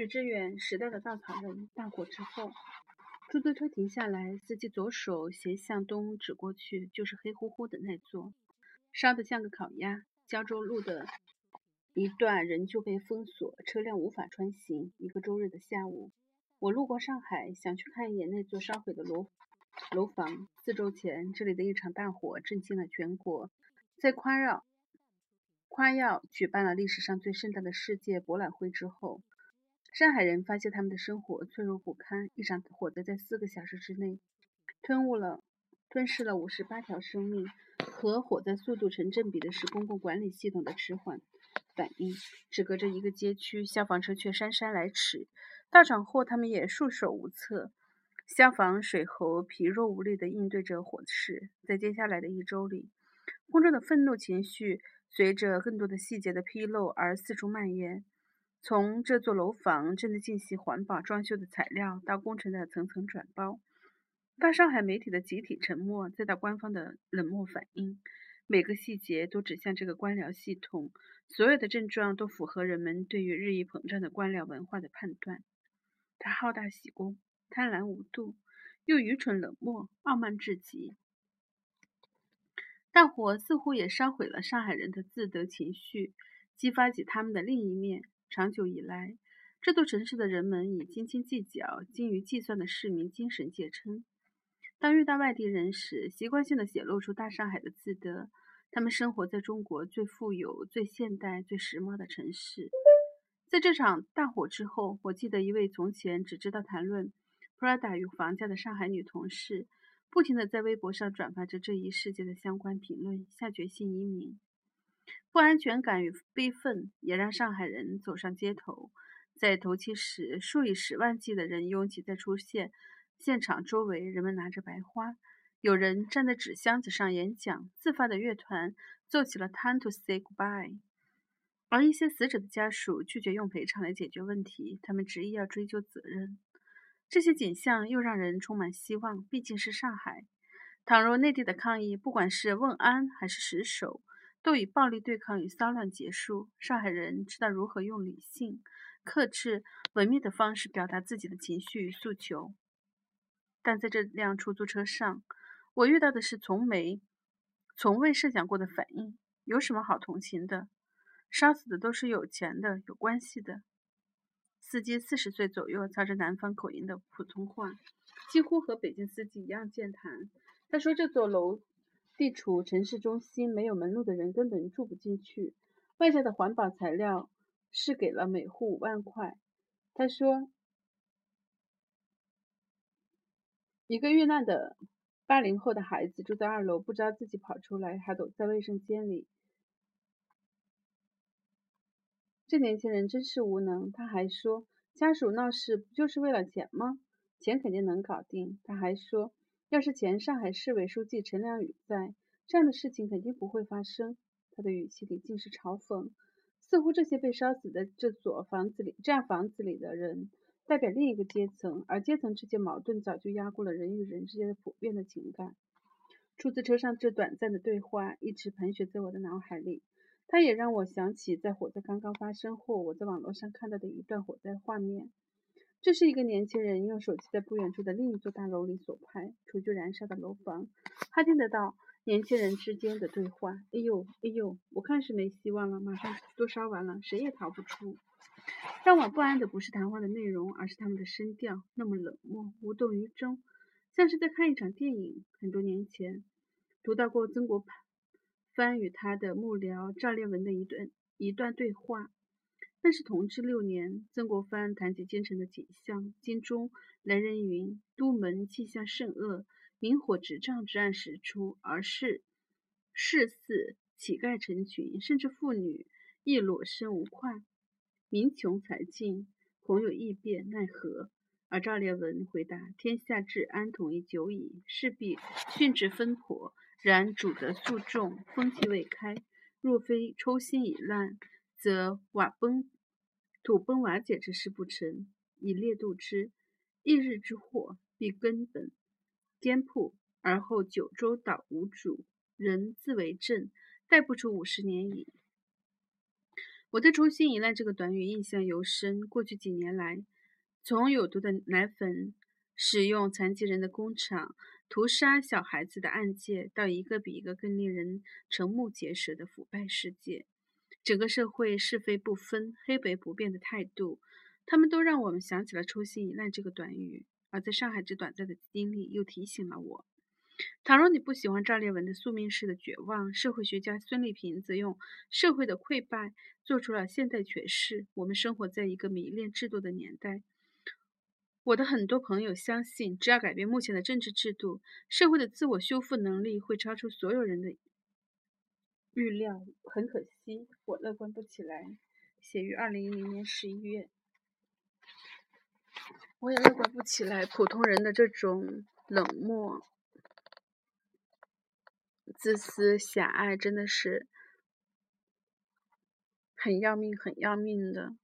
许知远时代的稻草人大火之后，出租车停下来，司机左手斜向东指过去，就是黑乎乎的那座，烧得像个烤鸭。胶州路的一段仍旧被封锁，车辆无法穿行。一个周日的下午，我路过上海，想去看一眼那座烧毁的楼楼房。四周前，这里的一场大火震惊了全国，在夸耀夸耀举办了历史上最盛大的世界博览会之后。上海人发现他们的生活脆弱不堪，一场火灾在四个小时之内吞没了、吞噬了五十八条生命。和火灾速度成正比的是公共管理系统的迟缓反应。只隔着一个街区，消防车却姗姗来迟。到场后，他们也束手无策。消防水喉疲弱无力地应对着火势。在接下来的一周里，公众的愤怒情绪随着更多的细节的披露而四处蔓延。从这座楼房正在进行环保装修的材料，到工程的层层转包，到上海媒体的集体沉默，再到官方的冷漠反应，每个细节都指向这个官僚系统。所有的症状都符合人们对于日益膨胀的官僚文化的判断：他好大喜功，贪婪无度，又愚蠢冷漠，傲慢至极。大火似乎也烧毁了上海人的自得情绪，激发起他们的另一面。长久以来，这座城市的人们以斤斤计较、精于计算的市民精神见称。当遇到外地人时，习惯性的显露出大上海的自得。他们生活在中国最富有、最现代、最时髦的城市。在这场大火之后，我记得一位从前只知道谈论 Prada 与房价的上海女同事，不停地在微博上转发着这一事件的相关评论，下决心移民。不安全感与悲愤也让上海人走上街头。在头七时，数以十万计的人拥挤在出现现场周围，人们拿着白花，有人站在纸箱子上演讲，自发的乐团奏起了《Time to Say Goodbye》，而一些死者的家属拒绝用赔偿来解决问题，他们执意要追究责任。这些景象又让人充满希望，毕竟是上海。倘若内地的抗议，不管是问安还是失守，都以暴力对抗与骚乱结束。上海人知道如何用理性、克制、文明的方式表达自己的情绪与诉求。但在这辆出租车上，我遇到的是从没、从未设想过的反应。有什么好同情的？烧死的都是有钱的、有关系的。司机四十岁左右，操着南方口音的普通话，几乎和北京司机一样健谈。他说：“这座楼。”地处城市中心，没有门路的人根本住不进去。外在的环保材料是给了每户五万块。他说，一个遇难的八零后的孩子住在二楼，不知道自己跑出来，还躲在卫生间里。这年轻人真是无能。他还说，家属闹事不就是为了钱吗？钱肯定能搞定。他还说。要是前上海市委书记陈良宇在，这样的事情肯定不会发生。他的语气里尽是嘲讽，似乎这些被烧死的这所房子里、这样房子里的人代表另一个阶层，而阶层之间矛盾早就压过了人与人之间的普遍的情感。出租车上这短暂的对话一直盘旋在我的脑海里，它也让我想起在火灾刚刚发生后，我在网络上看到的一段火灾画面。这是一个年轻人用手机在不远处的另一座大楼里所拍，处于燃烧的楼房。他听得到年轻人之间的对话：“哎呦，哎呦，我看是没希望了，马上都烧完了，谁也逃不出。”让我不安的不是谈话的内容，而是他们的声调，那么冷漠、无动于衷，像是在看一场电影。很多年前，读到过曾国藩与他的幕僚赵烈文的一段一段对话。那是同治六年，曾国藩谈及京城的景象：京中来人云，都门气象甚恶，明火执仗之案时出，而是市肆乞丐成群，甚至妇女亦裸身无块，民穷财尽，恐有异变，奈何？而赵烈文回答：天下治安统一久矣，势必训制分婆，然主德素重，风气未开，若非抽薪已烂。则瓦崩、土崩瓦解之事不成，以烈度之。一日之祸，必根本颠覆，而后九州岛无主，人自为政，待不出五十年矣。我对“粗心一烂”这个短语印象尤深。过去几年来，从有毒的奶粉、使用残疾人的工厂、屠杀小孩子的案件，到一个比一个更令人瞠目结舌的腐败世界，整个社会是非不分、黑白不变的态度，他们都让我们想起了“初心一烂”这个短语。而在上海这短暂的经历，又提醒了我。倘若你不喜欢赵烈文的宿命式的绝望，社会学家孙立平则用社会的溃败做出了现代诠释。我们生活在一个迷恋制度的年代。我的很多朋友相信，只要改变目前的政治制度，社会的自我修复能力会超出所有人的预料。很可惜，我乐观不起来。写于二零一零年十一月。我也乐观不起来。普通人的这种冷漠。自私狭隘真的是很要命，很要命的。